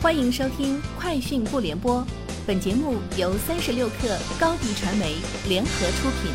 欢迎收听《快讯不联播》，本节目由三十六克高低传媒联合出品。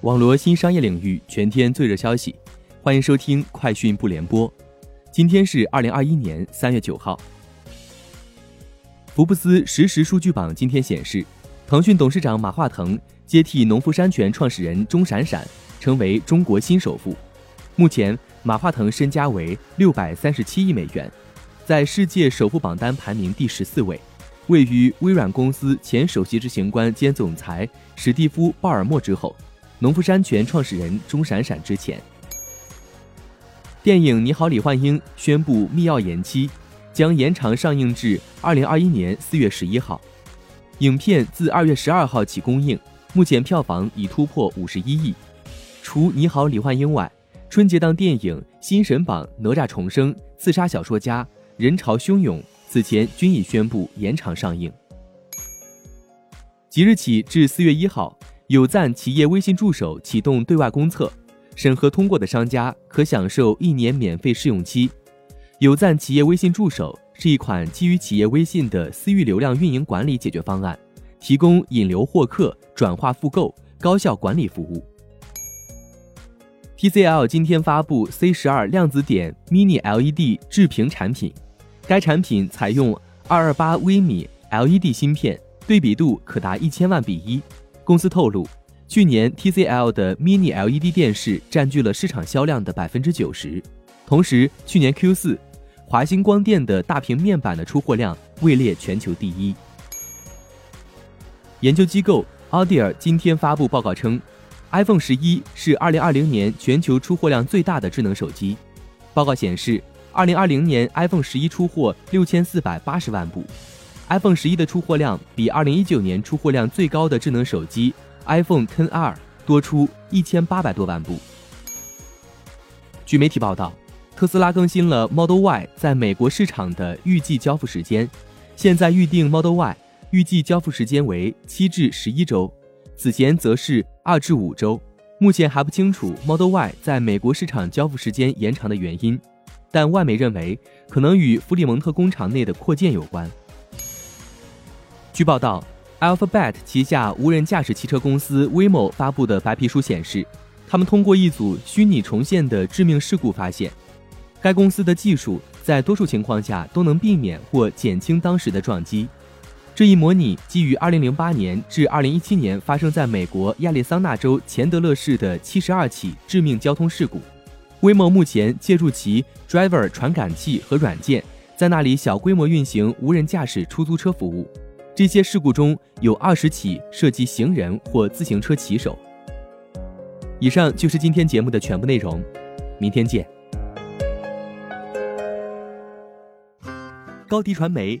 网罗新商业领域全天最热消息，欢迎收听《快讯不联播》。今天是二零二一年三月九号。福布斯实时数据榜今天显示，腾讯董事长马化腾接替农夫山泉创始人钟闪闪，成为中国新首富。目前，马化腾身家为六百三十七亿美元，在世界首富榜单排名第十四位，位于微软公司前首席执行官兼总裁史蒂夫·鲍尔默之后，农夫山泉创始人钟闪闪之前。电影《你好，李焕英》宣布密钥延期，将延长上映至二零二一年四月十一号。影片自二月十二号起公映，目前票房已突破五十一亿。除《你好，李焕英》外，春节档电影《新神榜：哪吒重生》《刺杀小说家》《人潮汹涌》此前均已宣布延长上映。即日起至四月一号，有赞企业微信助手启动对外公测，审核通过的商家可享受一年免费试用期。有赞企业微信助手是一款基于企业微信的私域流量运营管理解决方案，提供引流获客、转化复购、高效管理服务。TCL 今天发布 C 十二量子点 Mini LED 制屏产品，该产品采用二二八微米 LED 芯片，对比度可达一千万比一。公司透露，去年 TCL 的 Mini LED 电视占据了市场销量的百分之九十，同时去年 Q 四，华星光电的大屏面板的出货量位列全球第一。研究机构 Audier 今天发布报告称。iPhone 十一是二零二零年全球出货量最大的智能手机。报告显示，二零二零年 iPhone 十一出货六千四百八十万部。iPhone 十一的出货量比二零一九年出货量最高的智能手机 iPhone XR 多出一千八百多万部。据媒体报道，特斯拉更新了 Model Y 在美国市场的预计交付时间，现在预定 Model Y 预计交付时间为七至十一周。此前则是二至五周，目前还不清楚 Model Y 在美国市场交付时间延长的原因，但外媒认为可能与弗里蒙特工厂内的扩建有关。据报道，Alphabet 旗下无人驾驶汽车公司 Waymo 发布的白皮书显示，他们通过一组虚拟重现的致命事故发现，该公司的技术在多数情况下都能避免或减轻当时的撞击。这一模拟基于2008年至2017年发生在美国亚利桑那州钱德勒市的72起致命交通事故。威某目前借助其 Driver 传感器和软件，在那里小规模运行无人驾驶出租车服务。这些事故中有20起涉及行人或自行车骑手。以上就是今天节目的全部内容，明天见。高迪传媒。